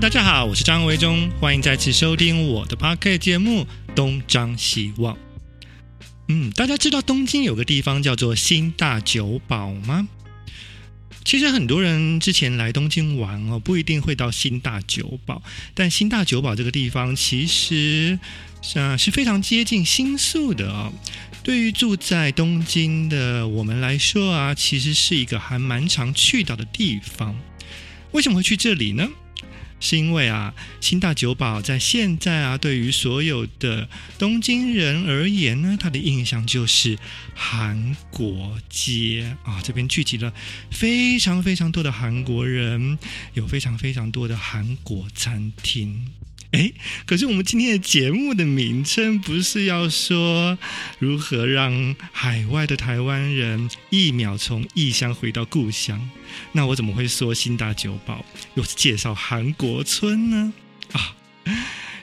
大家好，我是张维忠，欢迎再次收听我的 Podcast 节目《东张西望》。嗯，大家知道东京有个地方叫做新大久保吗？其实很多人之前来东京玩哦，不一定会到新大久保，但新大久保这个地方其实啊是非常接近新宿的哦。对于住在东京的我们来说啊，其实是一个还蛮常去到的地方。为什么会去这里呢？是因为啊，新大久保在现在啊，对于所有的东京人而言呢，他的印象就是韩国街啊，这边聚集了非常非常多的韩国人，有非常非常多的韩国餐厅。哎，可是我们今天的节目的名称不是要说如何让海外的台湾人一秒从异乡回到故乡？那我怎么会说新大酒保又是介绍韩国村呢？啊，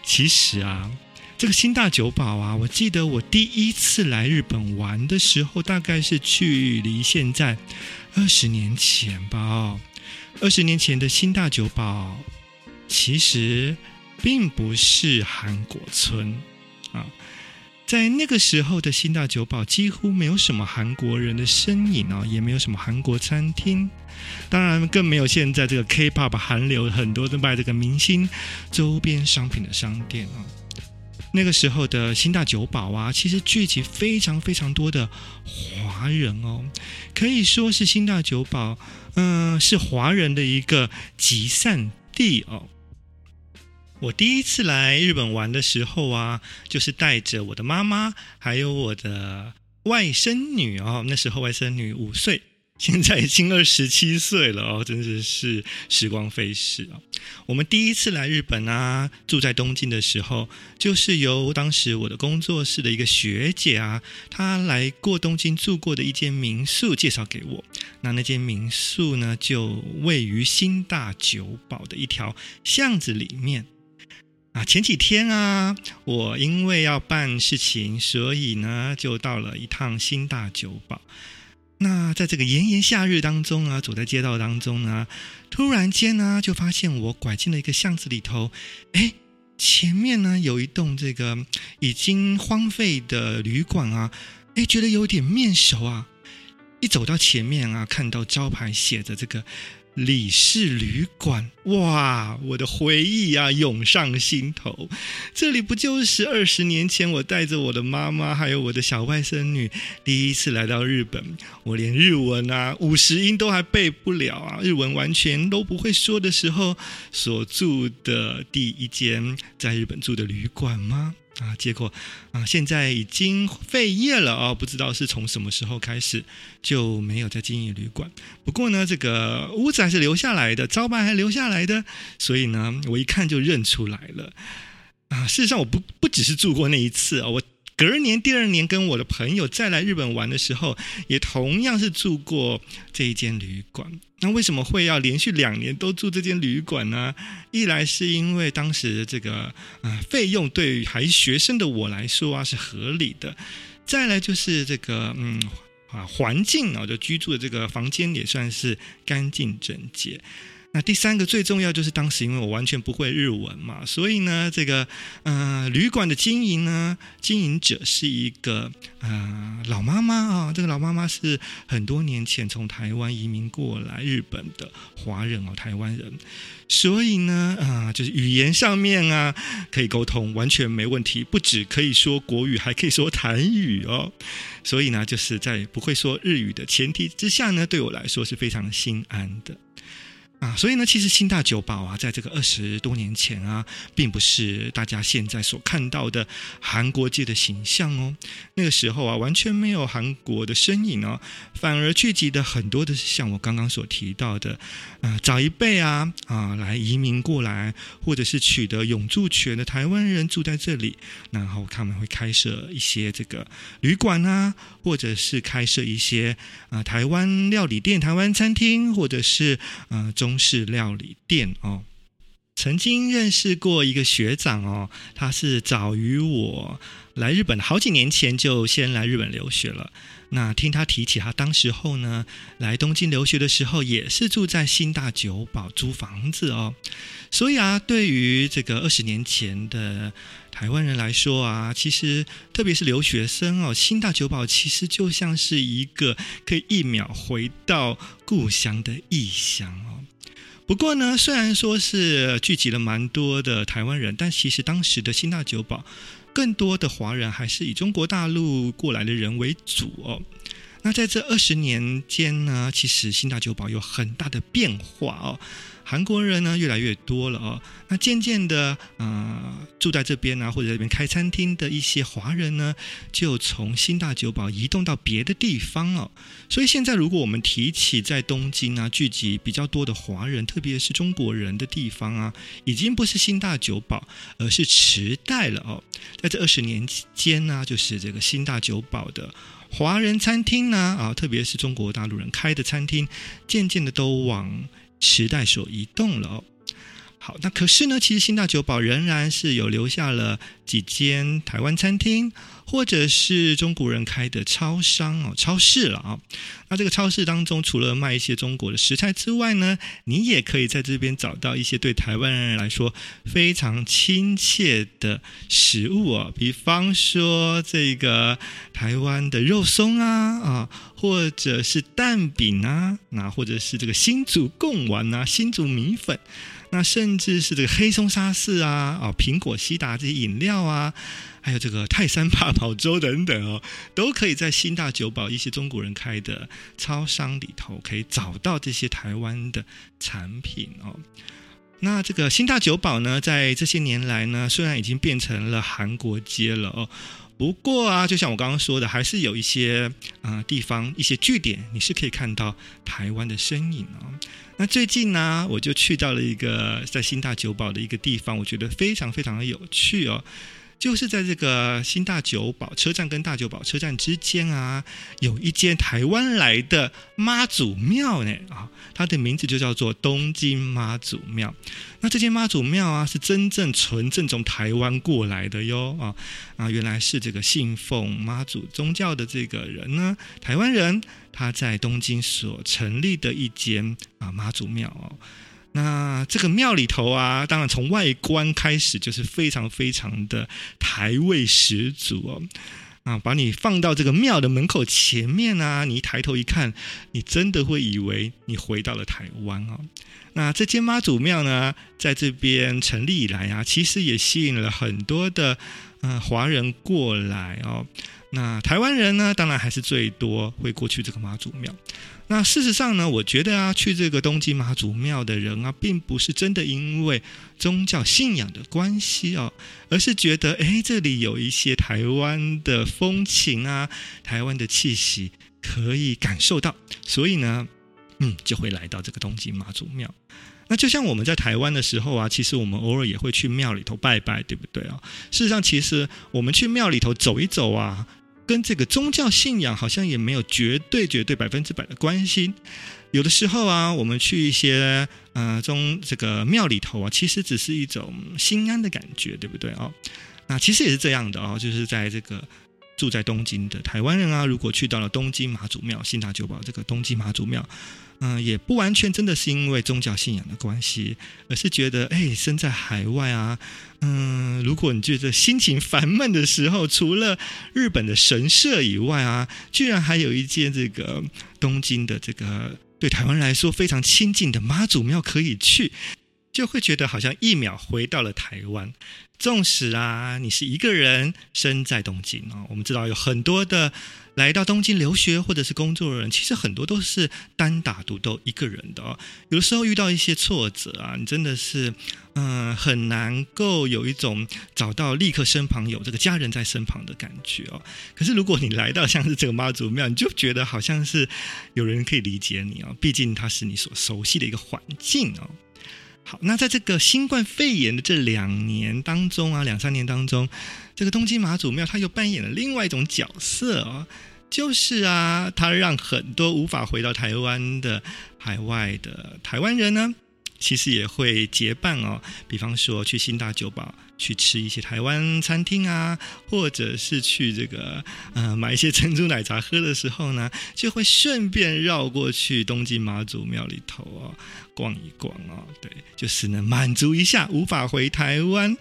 其实啊，这个新大酒保啊，我记得我第一次来日本玩的时候，大概是距离现在二十年前吧。二十年前的新大酒保，其实。并不是韩国村啊，在那个时候的新大久保几乎没有什么韩国人的身影啊，也没有什么韩国餐厅，当然更没有现在这个 K-pop 韩流很多都卖这个明星周边商品的商店啊。那个时候的新大久保啊，其实聚集非常非常多的华人哦，可以说是新大久保，嗯，是华人的一个集散地哦。我第一次来日本玩的时候啊，就是带着我的妈妈，还有我的外甥女哦。那时候外甥女五岁，现在已经二十七岁了哦，真的是时光飞逝啊。我们第一次来日本啊，住在东京的时候，就是由当时我的工作室的一个学姐啊，她来过东京住过的一间民宿介绍给我。那那间民宿呢，就位于新大久保的一条巷子里面。啊，前几天啊，我因为要办事情，所以呢，就到了一趟新大酒堡。那在这个炎炎夏日当中啊，走在街道当中呢，突然间呢，就发现我拐进了一个巷子里头。哎，前面呢有一栋这个已经荒废的旅馆啊，哎，觉得有点面熟啊。一走到前面啊，看到招牌写着这个。李氏旅馆，哇！我的回忆啊涌上心头。这里不就是二十年前我带着我的妈妈还有我的小外甥女第一次来到日本，我连日文啊五十音都还背不了啊，日文完全都不会说的时候所住的第一间在日本住的旅馆吗？啊，结果啊，现在已经废业了啊，不知道是从什么时候开始就没有在经营旅馆。不过呢，这个屋子还是留下来的，招牌还留下来的，所以呢，我一看就认出来了。啊，事实上我不不只是住过那一次啊，我。隔年第二年跟我的朋友再来日本玩的时候，也同样是住过这一间旅馆。那为什么会要连续两年都住这间旅馆呢？一来是因为当时这个啊、费用对于还学生的我来说啊是合理的，再来就是这个嗯啊环境啊就居住的这个房间也算是干净整洁。那第三个最重要就是当时因为我完全不会日文嘛，所以呢，这个呃旅馆的经营呢，经营者是一个呃老妈妈啊，这个老妈妈是很多年前从台湾移民过来日本的华人哦，台湾人，所以呢啊、就是语言上面啊可以沟通，完全没问题，不只可以说国语，还可以说台语哦，所以呢，就是在不会说日语的前提之下呢，对我来说是非常心安的。啊，所以呢，其实新大久保啊，在这个二十多年前啊，并不是大家现在所看到的韩国街的形象哦。那个时候啊，完全没有韩国的身影哦，反而聚集的很多的是像我刚刚所提到的，啊，早一辈啊啊来移民过来，或者是取得永住权的台湾人住在这里，然后他们会开设一些这个旅馆啊，或者是开设一些啊台湾料理店、台湾餐厅，或者是啊中。中式料理店哦，曾经认识过一个学长哦，他是早于我来日本好几年前就先来日本留学了。那听他提起他当时候呢，来东京留学的时候，也是住在新大久保租房子哦。所以啊，对于这个二十年前的台湾人来说啊，其实特别是留学生哦，新大久保其实就像是一个可以一秒回到故乡的异乡哦。不过呢，虽然说是聚集了蛮多的台湾人，但其实当时的新大久保。更多的华人还是以中国大陆过来的人为主哦。那在这二十年间呢，其实新大酒堡有很大的变化哦。韩国人呢越来越多了哦，那渐渐的，呃，住在这边啊，或者这边开餐厅的一些华人呢，就从新大酒堡移动到别的地方哦。所以现在，如果我们提起在东京啊聚集比较多的华人，特别是中国人的地方啊，已经不是新大酒堡，而是池袋了哦。在这二十年间呢，就是这个新大酒堡的华人餐厅呢，啊，特别是中国大陆人开的餐厅，渐渐的都往。时代所移动了。好，那可是呢，其实新大久保仍然是有留下了几间台湾餐厅，或者是中国人开的超商哦，超市了啊。那这个超市当中，除了卖一些中国的食材之外呢，你也可以在这边找到一些对台湾人来说非常亲切的食物哦，比方说这个台湾的肉松啊啊，或者是蛋饼啊，那或者是这个新竹贡丸啊，新竹米粉。那甚至是这个黑松沙士啊，哦，苹果西达这些饮料啊，还有这个泰山八宝粥等等哦，都可以在新大久保一些中国人开的超商里头可以找到这些台湾的产品哦。那这个新大久保呢，在这些年来呢，虽然已经变成了韩国街了哦。不过啊，就像我刚刚说的，还是有一些啊、地方、一些据点，你是可以看到台湾的身影哦。那最近呢，我就去到了一个在新大久保的一个地方，我觉得非常非常的有趣哦。就是在这个新大久保车站跟大久保车站之间啊，有一间台湾来的妈祖庙呢啊，它的名字就叫做东京妈祖庙。那这间妈祖庙啊，是真正纯正从台湾过来的哟啊啊，原来是这个信奉妈祖宗教的这个人呢，台湾人，他在东京所成立的一间啊妈祖庙哦。那这个庙里头啊，当然从外观开始就是非常非常的台味十足哦，啊，把你放到这个庙的门口前面啊，你一抬头一看，你真的会以为你回到了台湾哦。那这间妈祖庙呢，在这边成立以来啊，其实也吸引了很多的呃华人过来哦。那台湾人呢，当然还是最多会过去这个妈祖庙。那事实上呢，我觉得啊，去这个东京妈祖庙的人啊，并不是真的因为宗教信仰的关系哦，而是觉得哎，这里有一些台湾的风情啊，台湾的气息可以感受到，所以呢，嗯，就会来到这个东京妈祖庙。那就像我们在台湾的时候啊，其实我们偶尔也会去庙里头拜拜，对不对啊？事实上，其实我们去庙里头走一走啊。跟这个宗教信仰好像也没有绝对绝对百分之百的关系。有的时候啊，我们去一些呃中这个庙里头啊，其实只是一种心安的感觉，对不对啊？那其实也是这样的啊，就是在这个。住在东京的台湾人啊，如果去到了东京妈祖庙、信达久保这个东京妈祖庙，嗯、也不完全真的是因为宗教信仰的关系，而是觉得，哎，身在海外啊，嗯，如果你觉得心情烦闷的时候，除了日本的神社以外啊，居然还有一间这个东京的这个对台湾人来说非常亲近的妈祖庙可以去。就会觉得好像一秒回到了台湾。纵使啊，你是一个人身在东京啊，我们知道有很多的来到东京留学或者是工作的人，其实很多都是单打独斗一个人的哦。有的时候遇到一些挫折啊，你真的是嗯很难够有一种找到立刻身旁有这个家人在身旁的感觉哦。可是如果你来到像是这个妈祖庙，你就觉得好像是有人可以理解你哦，毕竟它是你所熟悉的一个环境哦。好，那在这个新冠肺炎的这两年当中啊，两三年当中，这个东京马祖庙它又扮演了另外一种角色哦，就是啊，它让很多无法回到台湾的海外的台湾人呢，其实也会结伴哦，比方说去新大久保去吃一些台湾餐厅啊，或者是去这个呃买一些珍珠奶茶喝的时候呢，就会顺便绕过去东京妈祖庙里头哦逛一逛哦，对，就是能满足一下无法回台湾。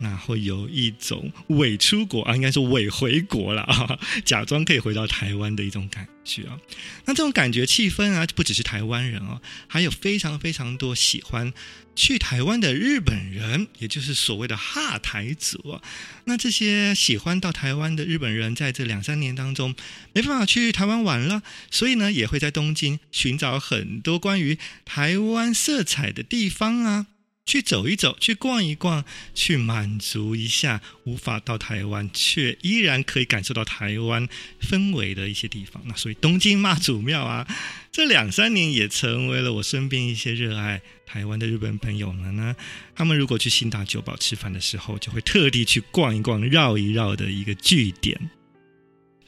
那会有一种伪出国啊，应该说伪回国了啊，假装可以回到台湾的一种感觉啊。那这种感觉气氛啊，不只是台湾人哦，还有非常非常多喜欢去台湾的日本人，也就是所谓的大台族。那这些喜欢到台湾的日本人，在这两三年当中没办法去台湾玩了，所以呢，也会在东京寻找很多关于台湾色彩的地方啊。去走一走，去逛一逛，去满足一下无法到台湾却依然可以感受到台湾氛围的一些地方。那所以东京妈祖庙啊，这两三年也成为了我身边一些热爱台湾的日本朋友们呢。他们如果去新大久保吃饭的时候，就会特地去逛一逛、绕一绕的一个据点。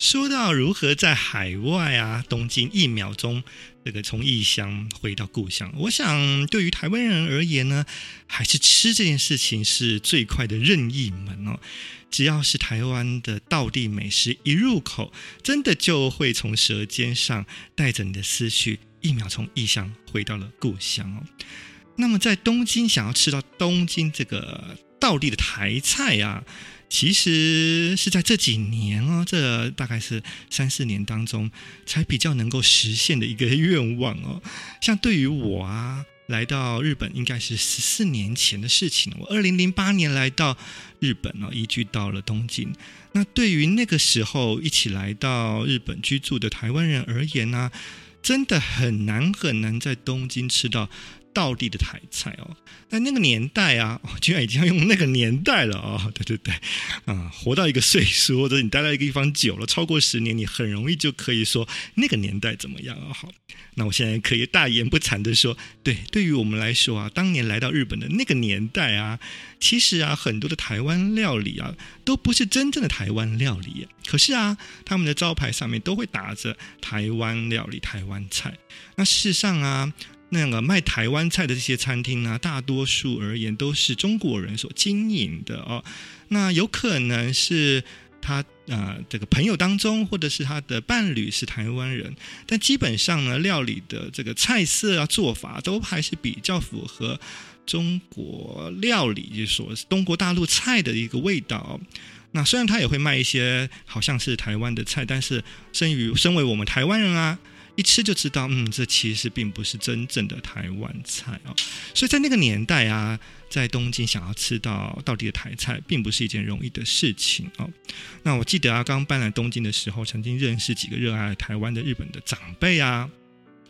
说到如何在海外啊，东京一秒钟这个从异乡回到故乡，我想对于台湾人而言呢，还是吃这件事情是最快的任意门哦。只要是台湾的道地美食一入口，真的就会从舌尖上带着你的思绪，一秒从异乡回到了故乡哦。那么在东京想要吃到东京这个道地的台菜啊。其实是在这几年哦，这大概是三四年当中才比较能够实现的一个愿望哦。像对于我啊，来到日本应该是十四年前的事情。我二零零八年来到日本哦，移居到了东京。那对于那个时候一起来到日本居住的台湾人而言呢，真的很难很难在东京吃到。道地的台菜哦，在那个年代啊，居然已经要用那个年代了哦，对对对，啊，活到一个岁数或者你待在一个地方久了，超过十年，你很容易就可以说那个年代怎么样啊？好，那我现在可以大言不惭的说，对，对于我们来说啊，当年来到日本的那个年代啊，其实啊，很多的台湾料理啊，都不是真正的台湾料理，可是啊，他们的招牌上面都会打着台湾料理、台湾菜。那事实上啊。那个卖台湾菜的这些餐厅呢，大多数而言都是中国人所经营的哦。那有可能是他啊、这个朋友当中，或者是他的伴侣是台湾人，但基本上呢，料理的这个菜色啊、做法都还是比较符合中国料理，就是说中国大陆菜的一个味道。那虽然他也会卖一些好像是台湾的菜，但是身于身为我们台湾人啊。一吃就知道，嗯，这其实并不是真正的台湾菜哦。所以在那个年代啊，在东京想要吃到到底的台菜，并不是一件容易的事情哦。那我记得啊，刚搬来东京的时候，曾经认识几个热爱台湾的日本的长辈啊。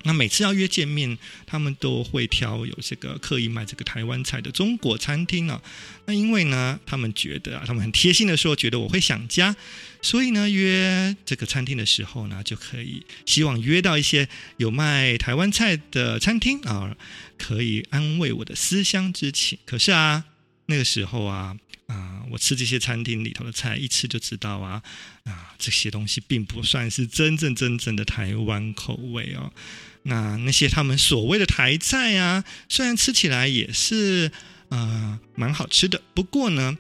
那每次要约见面，他们都会挑有这个刻意卖这个台湾菜的中国餐厅啊。那因为呢，他们觉得啊，他们很贴心的说，觉得我会想家，所以呢，约这个餐厅的时候呢，就可以希望约到一些有卖台湾菜的餐厅啊，可以安慰我的思乡之情。可是啊，那个时候啊。啊，我吃这些餐厅里头的菜，一吃就知道啊，啊，这些东西并不算是真正真正的台湾口味哦。那那些他们所谓的台菜啊，虽然吃起来也是啊蛮好吃的，不过呢，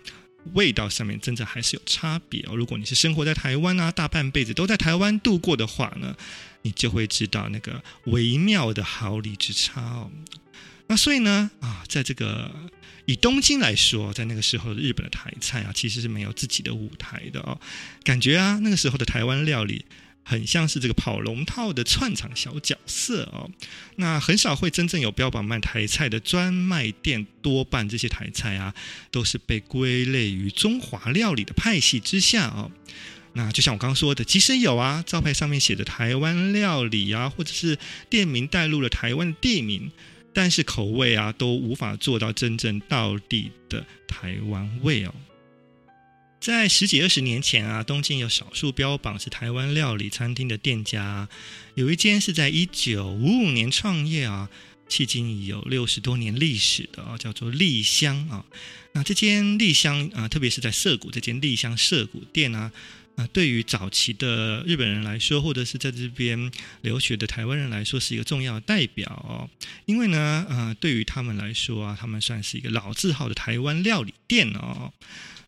味道上面真的还是有差别哦。如果你是生活在台湾啊，大半辈子都在台湾度过的话呢，你就会知道那个微妙的毫厘之差哦。那所以呢，啊，在这个。以东京来说，在那个时候的日本的台菜啊，其实是没有自己的舞台的哦。感觉啊，那个时候的台湾料理很像是这个跑龙套的串场小角色哦。那很少会真正有标榜卖台菜的专卖店，多半这些台菜啊，都是被归类于中华料理的派系之下哦。那就像我刚刚说的，即使有啊，招牌上面写的台湾料理啊，或者是店名带入了台湾的地名。但是口味啊，都无法做到真正到底的台湾味哦。在十几二十年前啊，东京有少数标榜是台湾料理餐厅的店家，有一间是在一九五五年创业啊，迄今已有六十多年历史的啊，叫做栗香啊。那这间栗香啊，特别是在涩谷这间栗香涩谷店啊，啊，对于早期的日本人来说，或者是在这边留学的台湾人来说，是一个重要代表哦。因为呢，呃，对于他们来说啊，他们算是一个老字号的台湾料理店哦。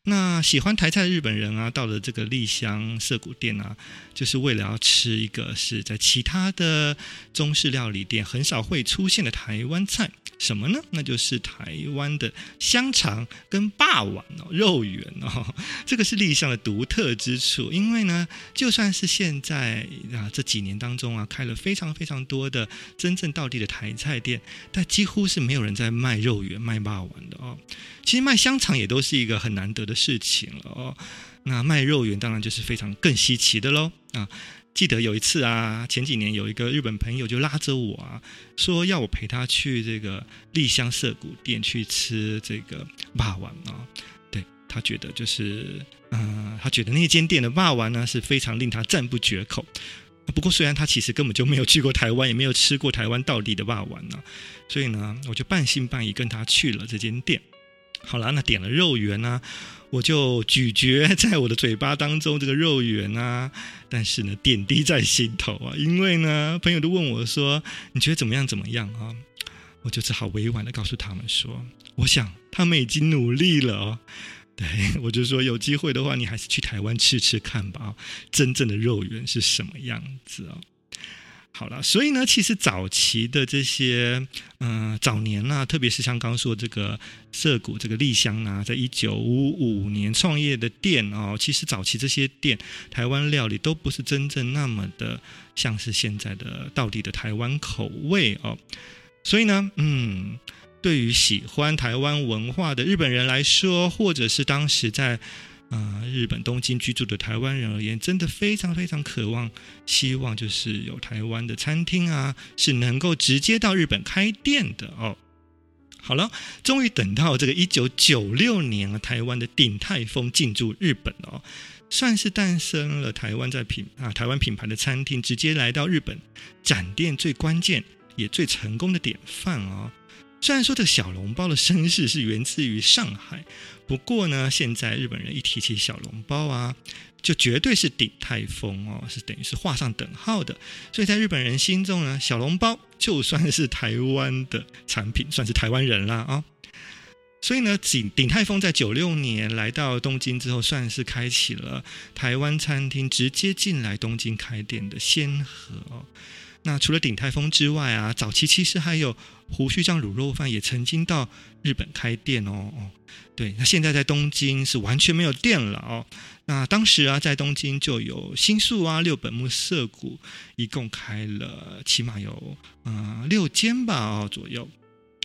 那喜欢台菜的日本人啊，到了这个丽香涩谷店啊，就是为了要吃一个是在其他的中式料理店很少会出现的台湾菜，什么呢？那就是台湾的香肠跟肉圆哦，肉圆哦，这个是栗香的独特之处。因为呢，就算是现在啊这几年当中啊，开了非常非常多的真正道地的台菜店，但几乎是没有人在卖肉圆、卖肉圆的哦。其实卖香肠也都是一个很难得的事情了哦。那卖肉圆当然就是非常更稀奇的喽啊！记得有一次啊，前几年有一个日本朋友就拉着我啊，说要我陪他去这个栗香涩谷店去吃这个肉圆啊。对，他觉得就是，嗯、他觉得那间店的肉圆呢是非常令他赞不绝口。不过虽然他其实根本就没有去过台湾，也没有吃过台湾到底的肉圆呢，所以呢，我就半信半疑跟他去了这间店。好了，那点了肉圆呢、啊，我就咀嚼在我的嘴巴当中这个肉圆啊，但是呢，点滴在心头啊，因为呢，朋友都问我说，你觉得怎么样？怎么样啊？我就只好委婉的告诉他们说，我想他们已经努力了哦。对，我就说有机会的话，你还是去台湾吃吃看吧，真正的肉圆是什么样子哦？好了，所以呢，其实早期的这些，嗯、早年啊，特别是像刚说这个涩谷这个栗香啊，在一九五五年创业的店哦，其实早期这些店，台湾料理都不是真正那么的像是现在的到底的台湾口味哦。所以呢，嗯，对于喜欢台湾文化的日本人来说，或者是当时在。啊、日本东京居住的台湾人而言，真的非常非常渴望，希望就是有台湾的餐厅啊，是能够直接到日本开店的哦。好了，终于等到这个一九九六年啊，台湾的鼎泰丰进驻日本哦，算是诞生了台湾在品啊台湾品牌的餐厅直接来到日本展店最关键也最成功的典范哦。虽然说这个小笼包的身世是源自于上海，不过呢，现在日本人一提起小笼包啊，就绝对是鼎泰丰哦，是等于是画上等号的。所以在日本人心中呢，小笼包就算是台湾的产品，算是台湾人啦啊、哦。所以呢，鼎鼎泰丰在九六年来到东京之后，算是开启了台湾餐厅直接进来东京开店的先河哦。那除了鼎泰丰之外啊，早期其实还有胡须酱卤肉饭也曾经到日本开店哦哦，对，那现在在东京是完全没有店了哦。那当时啊，在东京就有新宿啊、六本木、涩谷，一共开了起码有啊、六间吧哦左右。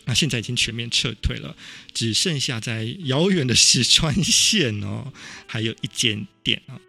那现在已经全面撤退了，只剩下在遥远的石川县哦，还有一间店啊。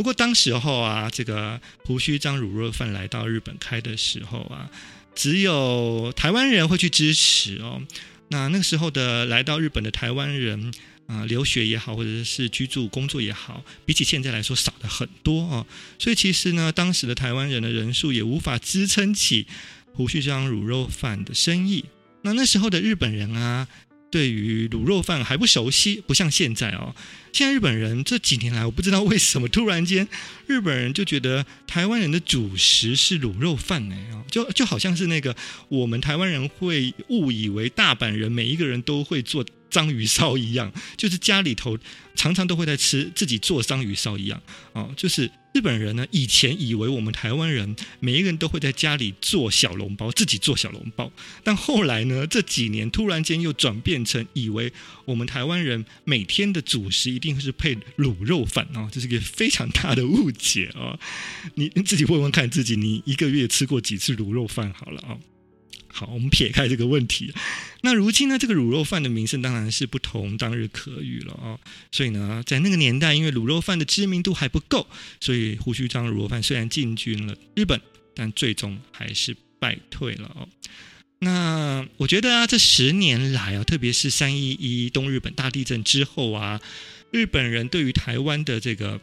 不过当时候啊，这个胡须张卤肉饭来到日本开的时候啊，只有台湾人会去支持哦。那那个时候的来到日本的台湾人啊、留学也好，或者是居住工作也好，比起现在来说少了很多哦。所以其实呢，当时的台湾人的人数也无法支撑起胡须张卤肉饭的生意。那那时候的日本人啊。对于卤肉饭还不熟悉，不像现在哦。现在日本人这几年来，我不知道为什么突然间，日本人就觉得台湾人的主食是卤肉饭哎，就就好像是那个我们台湾人会误以为大阪人每一个人都会做章鱼烧一样，就是家里头常常都会在吃自己做章鱼烧一样哦，就是。日本人呢，以前以为我们台湾人每一个人都会在家里做小笼包，自己做小笼包。但后来呢，这几年突然间又转变成以为我们台湾人每天的主食一定是配卤肉饭啊，这是一个非常大的误解啊！你你自己问问看自己，你一个月吃过几次卤肉饭？好了啊。好，我们撇开这个问题。那如今呢，这个卤肉饭的名声当然是不同当日可语了哦。所以呢，在那个年代，因为卤肉饭的知名度还不够，所以胡须张卤肉饭虽然进军了日本，但最终还是败退了哦。那我觉得啊，这十年来啊，特别是三一一东日本大地震之后啊，日本人对于台湾的这个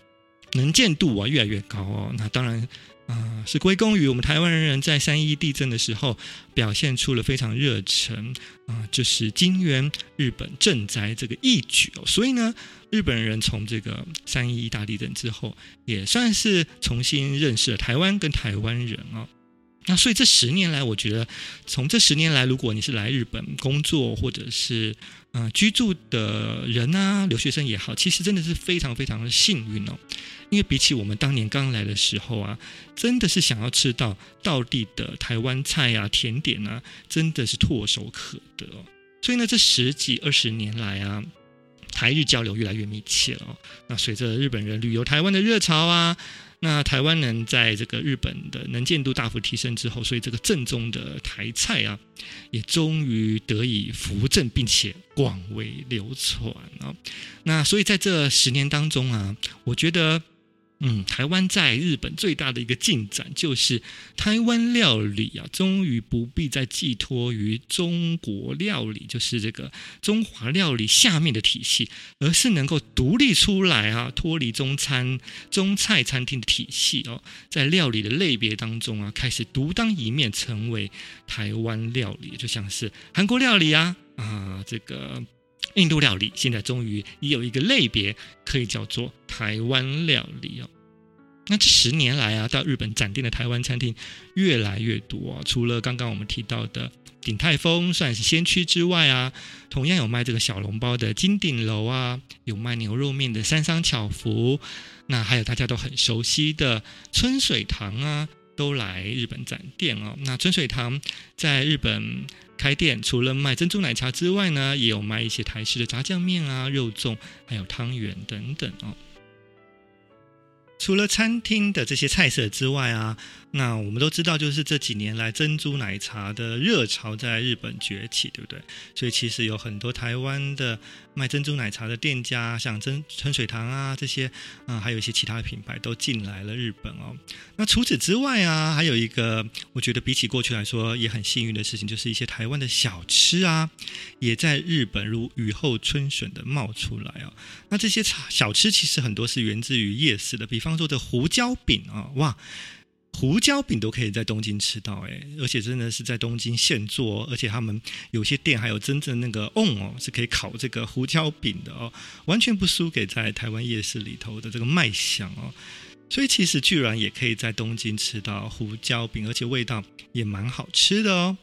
能见度啊越来越高哦。那当然。啊、是归功于我们台湾人在三一地震的时候表现出了非常热忱啊、就是金援日本賑灾这个义举哦。所以呢，日本人从这个三一大地震之后，也算是重新认识了台湾跟台湾人哦。那所以这十年来，我觉得从这十年来，如果你是来日本工作或者是呃居住的人啊，留学生也好，其实真的是非常非常的幸运哦。因为比起我们当年刚来的时候啊，真的是想要吃到道地的台湾菜啊、甜点啊，真的是唾手可得。所以呢，这十几二十年来啊，台日交流越来越密切了。那随着日本人旅游台湾的热潮啊，那台湾人在这个日本的能见度大幅提升之后，所以这个正宗的台菜啊，也终于得以扶正，并且广为流传啊。那所以在这十年当中啊，我觉得。嗯，台湾在日本最大的一个进展就是台湾料理啊，终于不必再寄托于中国料理，就是这个中华料理下面的体系，而是能够独立出来啊，脱离中餐、中菜餐厅的体系哦，在料理的类别当中啊，开始独当一面，成为台湾料理，就像是韩国料理啊啊这个。印度料理现在终于也有一个类别可以叫做台湾料理哦。那这十年来啊，到日本展店的台湾餐厅越来越多啊。除了刚刚我们提到的鼎泰丰算是先驱之外啊，同样有卖这个小笼包的金鼎楼啊，有卖牛肉面的三商巧福，那还有大家都很熟悉的春水堂啊，都来日本展店哦。那春水堂在日本。开店除了卖珍珠奶茶之外呢，也有卖一些台式的炸酱面啊、肉粽，还有汤圆等等哦。除了餐厅的这些菜色之外啊，那我们都知道，就是这几年来珍珠奶茶的热潮在日本崛起，对不对？所以其实有很多台湾的卖珍珠奶茶的店家，像真春水堂啊这些，啊，还有一些其他的品牌都进来了日本哦。那除此之外啊，还有一个我觉得比起过去来说也很幸运的事情，就是一些台湾的小吃啊，也在日本如雨后春笋的冒出来哦。那这些小吃其实很多是源自于夜市的，比方说的胡椒饼啊，哇！胡椒饼都可以在东京吃到，哎，而且真的是在东京现做，而且他们有些店还有真正那个瓮哦，是可以烤这个胡椒饼的哦，完全不输给在台湾夜市里头的这个卖相哦。所以其实居然也可以在东京吃到胡椒饼，而且味道也蛮好吃的哦。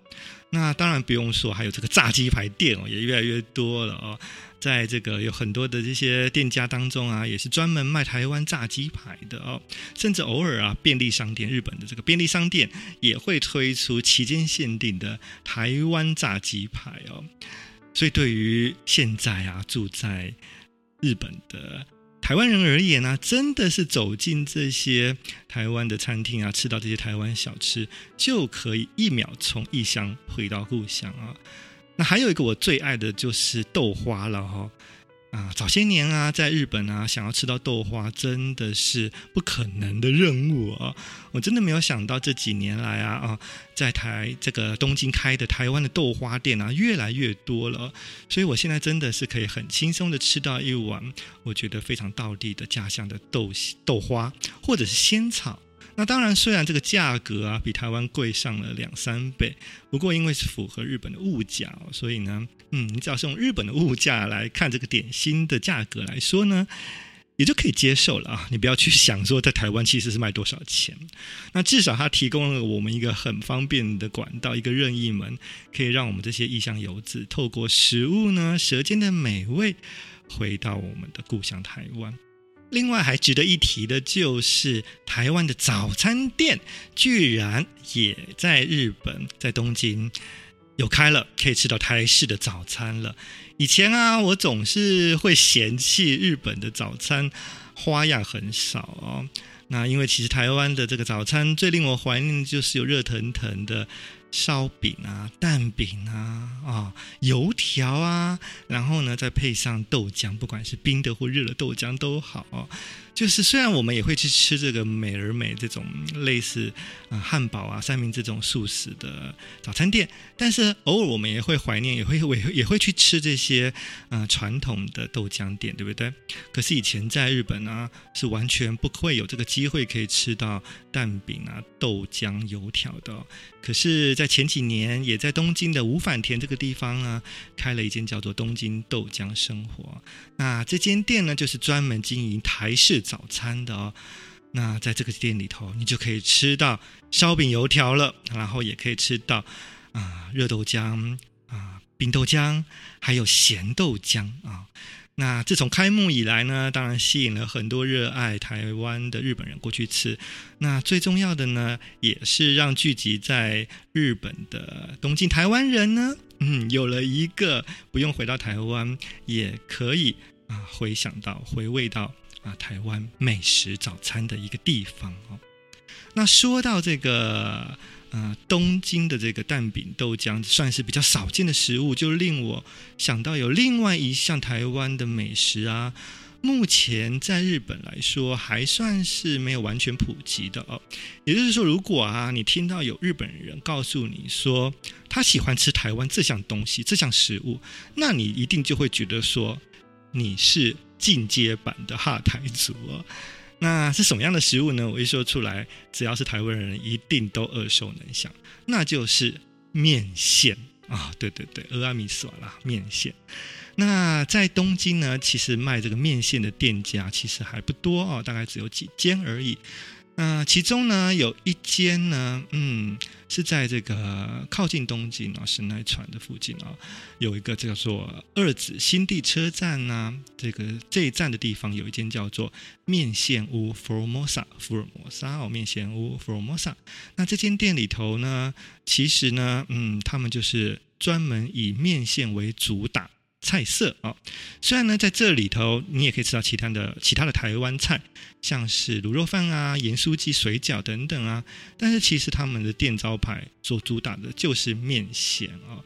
那当然不用说，还有这个炸鸡排店哦，也越来越多了哦。在这个有很多的这些店家当中啊，也是专门卖台湾炸鸡排的哦。甚至偶尔啊，便利商店，日本的这个便利商店也会推出期间限定的台湾炸鸡排哦。所以对于现在啊住在日本的台湾人而言呢、真的是走进这些台湾的餐厅啊，吃到这些台湾小吃，就可以一秒从异乡回到故乡啊。那还有一个我最爱的就是豆花了哈啊！早些年啊，在日本啊，想要吃到豆花真的是不可能的任务啊！我真的没有想到这几年来啊啊，在台这个东京开的台湾的豆花店啊，越来越多了，所以我现在真的是可以很轻松的吃到一碗我觉得非常道地的家乡的豆豆花，或者是仙草。那当然，虽然这个价格啊比台湾贵上了两三倍，不过因为是符合日本的物价，所以呢，嗯，你只要是用日本的物价来看这个点心的价格来说呢，也就可以接受了啊。你不要去想说在台湾其实是卖多少钱，那至少它提供了我们一个很方便的管道，一个任意门，可以让我们这些异乡游子透过食物呢，舌尖的美味，回到我们的故乡台湾。另外还值得一提的就是，台湾的早餐店居然也在日本，在东京有开了，可以吃到台式的早餐了。以前啊，我总是会嫌弃日本的早餐花样很少哦。那因为其实台湾的这个早餐最令我怀念的就是有热腾腾的。烧饼啊，蛋饼啊，啊、油条啊，然后呢，再配上豆浆，不管是冰的或热的豆浆都好，就是虽然我们也会去吃这个美而美这种类似啊汉堡啊三明治这种速食的早餐店，但是偶尔我们也会怀念，也会也也会去吃这些啊传统的豆浆店，对不对？可是以前在日本呢，是完全不会有这个机会可以吃到蛋饼啊、豆浆、油条的。可是，在前几年，也在东京的五反田这个地方呢，开了一间叫做东京豆浆生活。那这间店呢，就是专门经营台式早餐的哦。那在这个店里头，你就可以吃到烧饼油条了，然后也可以吃到啊热豆浆啊冰豆浆，还有咸豆浆啊。那自从开幕以来呢，当然吸引了很多热爱台湾的日本人过去吃。那最重要的呢，也是让聚集在日本的东京台湾人呢，嗯，有了一个不用回到台湾，也可以啊回想到、回味到啊台湾美食早餐的一个地方哦。那说到这个。啊，东京的这个蛋饼豆浆算是比较少见的食物，就令我想到有另外一项台湾的美食啊，目前在日本来说还算是没有完全普及的哦。也就是说，如果啊你听到有日本人告诉你说他喜欢吃台湾这项东西、这项食物，那你一定就会觉得说你是进阶版的哈台族哦。那是什么样的食物呢？我一说出来，只要是台湾人，一定都耳熟能详，那就是面线啊！对对对，蚵仔面线啦，面线。那在东京呢，其实卖这个面线的店家其实还不多哦，大概只有几间而已。那、其中呢，有一间呢，嗯，是在这个靠近东京啊神奈川的附近啊，有一个叫做二子新地车站呢、啊，这个这一站的地方有一间叫做面线屋 Formosa 福尔摩沙哦，面线屋 Formosa。那这间店里头呢，其实呢，嗯，他们就是专门以面线为主打。菜色啊，虽然呢，在这里头你也可以吃到其他的其他的台湾菜，像是卤肉饭啊、盐酥鸡、水饺等等啊，但是其实他们的店招牌所主打的就是面线啊。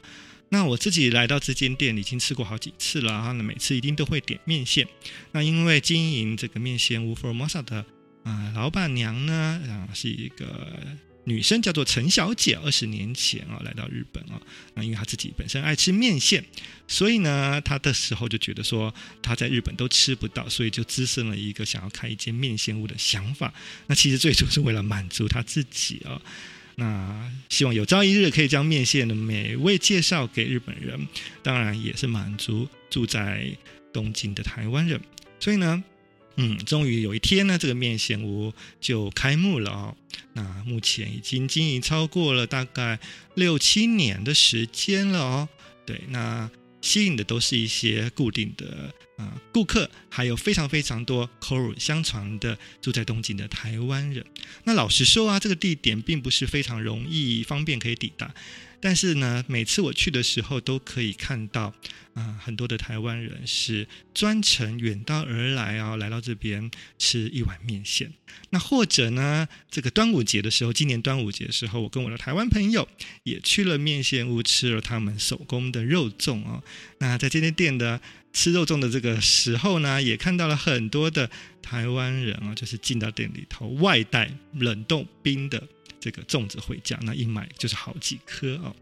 那我自己来到这间店已经吃过好几次了啊，那每次一定都会点面线。那因为经营这个面线屋 Formosa 的啊老板娘呢啊是一个。女生叫做陈小姐，二十年前啊来到日本啊，那因为她自己本身爱吃面线，所以呢，她的时候就觉得说她在日本都吃不到，所以就滋生了一个想要开一间面线屋的想法。那其实最初是为了满足她自己啊，那希望有朝一日可以将面线的美味介绍给日本人，当然也是满足住在东京的台湾人。所以呢。嗯，终于有一天呢，这个面线屋就开幕了哦。那目前已经经营超过了大概六七年的时间了哦。对，那吸引的都是一些固定的啊、顾客，还有非常非常多口耳相传的住在东京的台湾人。那老实说啊，这个地点并不是非常容易方便可以抵达。但是呢，每次我去的时候，都可以看到啊、很多的台湾人是专程远道而来啊，来到这边吃一碗面线。那或者呢，这个端午节的时候，今年端午节的时候，我跟我的台湾朋友也去了面线屋，吃了他们手工的肉粽哦。那在这间店的吃肉粽的这个时候呢，也看到了很多的台湾人啊，就是进到店里头外带冷冻冰的。这个粽子回家，那一买就是好几颗哦。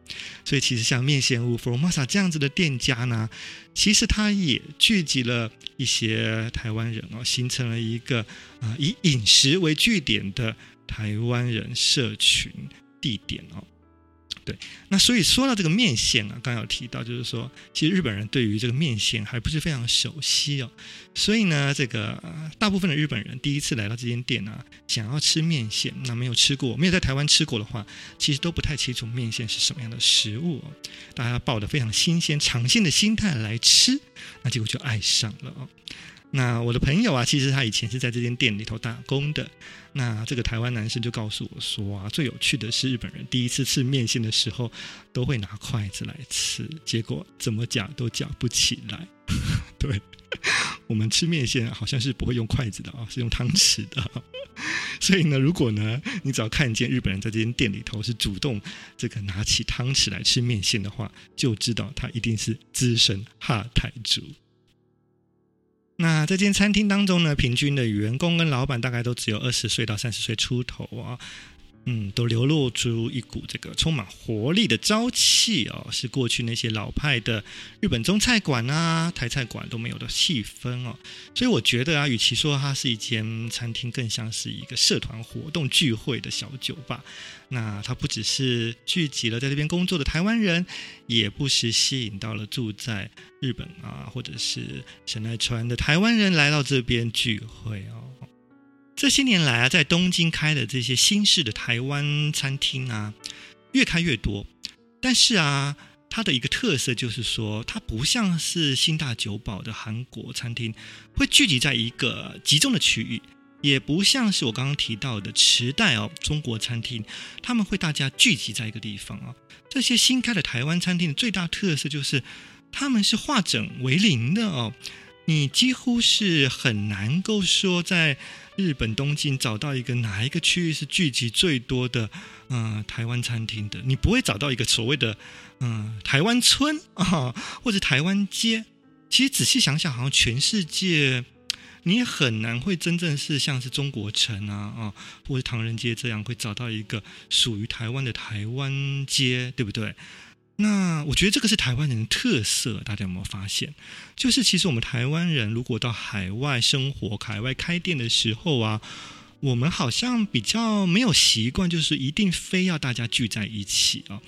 所以其实像面线屋 f r o m a s a 这样子的店家呢，其实它也聚集了一些台湾人哦，形成了一个啊、以饮食为据点的台湾人社群地点哦。对，那所以说到这个面线啊，刚有提到，就是说，其实日本人对于这个面线还不是非常熟悉哦。所以呢，这个、大部分的日本人第一次来到这间店呢、想要吃面线，那没有吃过，没有在台湾吃过的话，其实都不太清楚面线是什么样的食物哦。大家抱着非常新鲜、尝鲜的心态来吃，那结果就爱上了哦。那我的朋友啊，其实他以前是在这间店里头打工的。那这个台湾男生就告诉我说啊，最有趣的是日本人第一次吃面线的时候，都会拿筷子来吃，结果怎么夹都夹不起来。对，我们吃面线好像是不会用筷子的啊，是用汤匙的。所以呢，如果呢，你只要看见日本人在这间店里头是主动这个拿起汤匙来吃面线的话，就知道他一定是资深哈台族。那这间餐厅当中呢，平均的员工跟老板大概都只有二十岁到三十岁出头啊。嗯，都流露出一股这个充满活力的朝气哦，是过去那些老派的日本中菜馆啊、台菜馆都没有的气氛哦。所以我觉得啊，与其说它是一间餐厅，更像是一个社团活动聚会的小酒吧。那它不只是聚集了在这边工作的台湾人，也不时吸引到了住在日本啊或者是神奈川的台湾人来到这边聚会哦。这些年来啊，在东京开的这些新式的台湾餐厅啊，越开越多。但是啊，它的一个特色就是说，它不像是新大久保的韩国餐厅，会聚集在一个集中的区域；也不像是我刚刚提到的池袋哦，中国餐厅，他们会大家聚集在一个地方啊。这些新开的台湾餐厅的最大特色就是，他们是化整为零的哦。你几乎是很难够说在日本东京找到一个哪一个区域是聚集最多的，嗯、台湾餐厅的，你不会找到一个所谓的，嗯、台湾村 啊，或者台湾街。其实仔细想想，好像全世界你也很难会真正是像是中国城啊啊，或者唐人街这样会找到一个属于台湾的台湾街，对不对？那我觉得这个是台湾人的特色，大家有没有发现？就是其实我们台湾人如果到海外生活、海外开店的时候啊，我们好像比较没有习惯，就是一定非要大家聚在一起啊。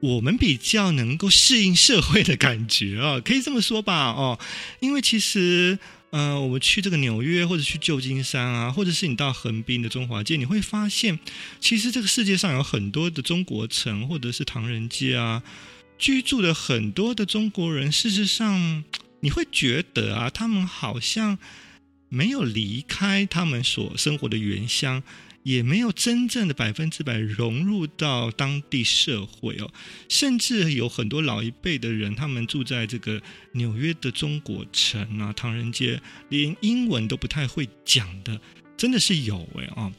我们比较能够适应社会的感觉啊，可以这么说吧？哦，因为其实。呃，我们去这个纽约，或者去旧金山啊，或者是你到横滨的中华街，你会发现，其实这个世界上有很多的中国城，或者是唐人街啊，居住的很多的中国人，事实上，你会觉得啊，他们好像没有离开他们所生活的原乡。也没有真正的百分之百融入到当地社会哦，甚至有很多老一辈的人，他们住在这个纽约的中国城啊、唐人街，连英文都不太会讲的，真的是有哎啊。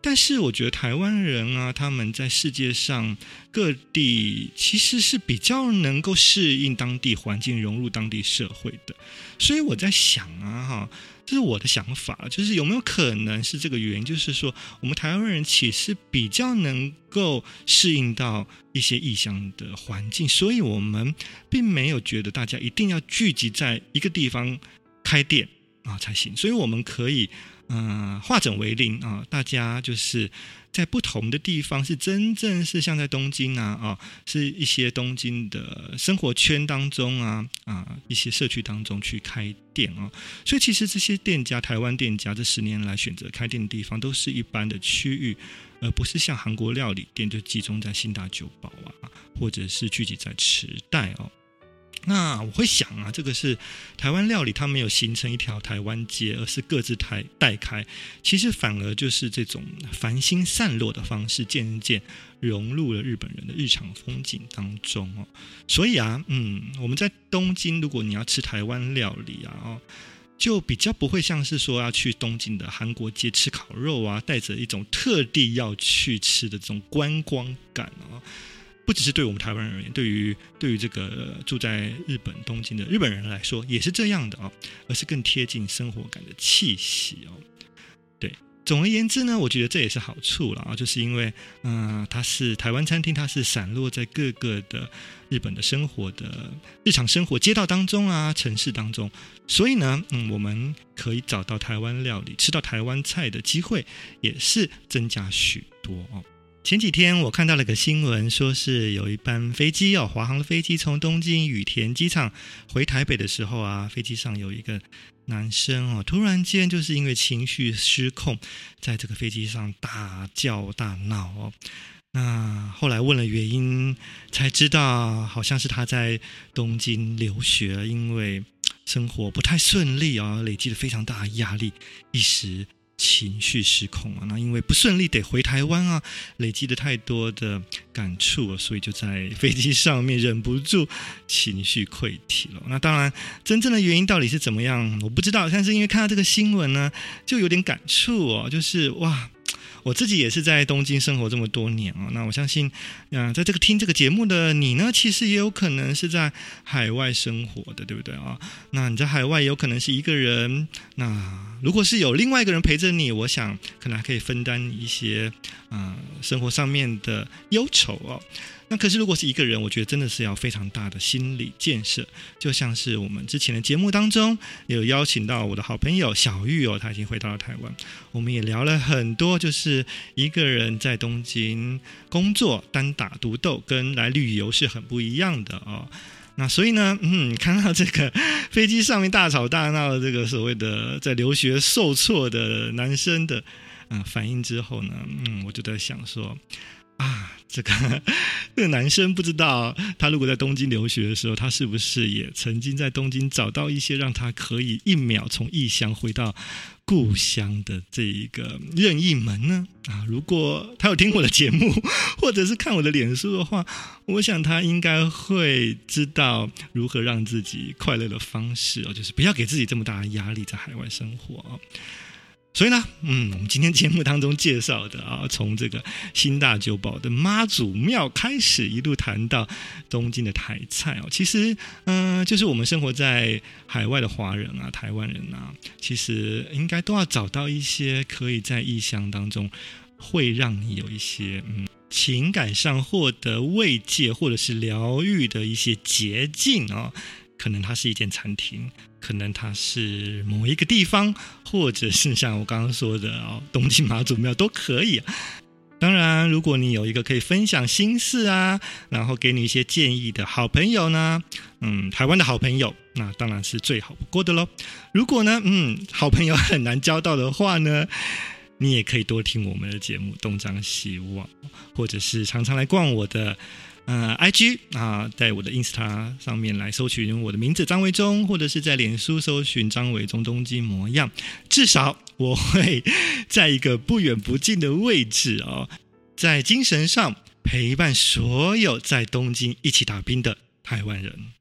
但是我觉得台湾人啊，他们在世界上各地其实是比较能够适应当地环境、融入当地社会的，所以我在想啊，哈。这是我的想法，就是有没有可能是这个原因？就是说，我们台湾人其实比较能够适应到一些异乡的环境，所以我们并没有觉得大家一定要聚集在一个地方开店啊才行，所以我们可以。嗯、化整为零啊！大家就是在不同的地方，是真正是像在东京啊啊，是一些东京的生活圈当中啊啊，一些社区当中去开店啊。所以其实这些店家，台湾店家这十年来选择开店的地方，都是一般的区域，而不是像韩国料理店就集中在新大久保啊，或者是聚集在池袋哦。那我会想啊，这个是台湾料理，它没有形成一条台湾街，而是各自台带开。其实反而就是这种繁星散落的方式，渐渐融入了日本人的日常风景当中哦。所以啊，嗯，我们在东京，如果你要吃台湾料理啊，哦，就比较不会像是说要去东京的韩国街吃烤肉啊，带着一种特地要去吃的这种观光感啊。不只是对我们台湾人而言，对于对于这个住在日本东京的日本人来说，也是这样的啊、哦，而是更贴近生活感的气息哦。对，总而言之呢，我觉得这也是好处了啊，就是因为嗯、它是台湾餐厅，它是散落在各个的日本的生活的日常生活街道当中啊，城市当中，所以呢，嗯，我们可以找到台湾料理，吃到台湾菜的机会也是增加许多哦。前几天我看到了个新闻，说是有一班飞机哦，华航的飞机从东京羽田机场回台北的时候啊，飞机上有一个男生哦，突然间就是因为情绪失控，在这个飞机上大叫大闹哦。那后来问了原因，才知道好像是他在东京留学，因为生活不太顺利啊，累积了非常大的压力，一时。情绪失控啊，那因为不顺利得回台湾啊，累积的太多的感触啊，所以就在飞机上面忍不住情绪溃堤了。那当然，真正的原因到底是怎么样，我不知道。但是因为看到这个新闻呢，就有点感触哦，就是哇，我自己也是在东京生活这么多年啊，那我相信，嗯，在这个听这个节目的你呢，其实也有可能是在海外生活的，对不对啊？那你在海外有可能是一个人，那如果是有另外一个人陪着你，我想可能还可以分担一些啊、生活上面的忧愁哦。那可是，如果是一个人，我觉得真的是要非常大的心理建设。就像是我们之前的节目当中，有邀请到我的好朋友小玉哦，他已经回到了台湾。我们也聊了很多，就是一个人在东京工作、单打独斗，跟来旅游是很不一样的哦。那所以呢，嗯，看到这个飞机上面大吵大闹的这个所谓的在留学受挫的男生的啊、呃、反应之后呢，嗯，我就在想说。啊，这个这个男生不知道，他如果在东京留学的时候，他是不是也曾经在东京找到一些让他可以一秒从异乡回到故乡的这一个任意门呢？啊，如果他有听我的节目，或者是看我的脸书的话，我想他应该会知道如何让自己快乐的方式哦，就是不要给自己这么大的压力，在海外生活。所以呢，嗯，我们今天节目当中介绍的啊，从这个新大久保的妈祖庙开始，一路谈到东京的台菜哦，其实，嗯、就是我们生活在海外的华人啊，台湾人啊，其实应该都要找到一些可以在异乡当中会让你有一些嗯情感上获得慰藉或者是疗愈的一些捷径啊。可能它是一间餐厅，可能它是某一个地方，或者是像我刚刚说的哦，东京妈祖庙都可以。当然，如果你有一个可以分享心事啊，然后给你一些建议的好朋友呢，嗯，台湾的好朋友，那当然是最好不过的喽。如果呢，嗯，好朋友很难交到的话呢，你也可以多听我们的节目《东张西望》，或者是常常来逛我的。呃，IG 啊，在我的 Insta 上面来搜寻我的名字张维忠，或者是在脸书搜寻张维忠东京模样，至少我会在一个不远不近的位置哦，在精神上陪伴所有在东京一起打拼的台湾人。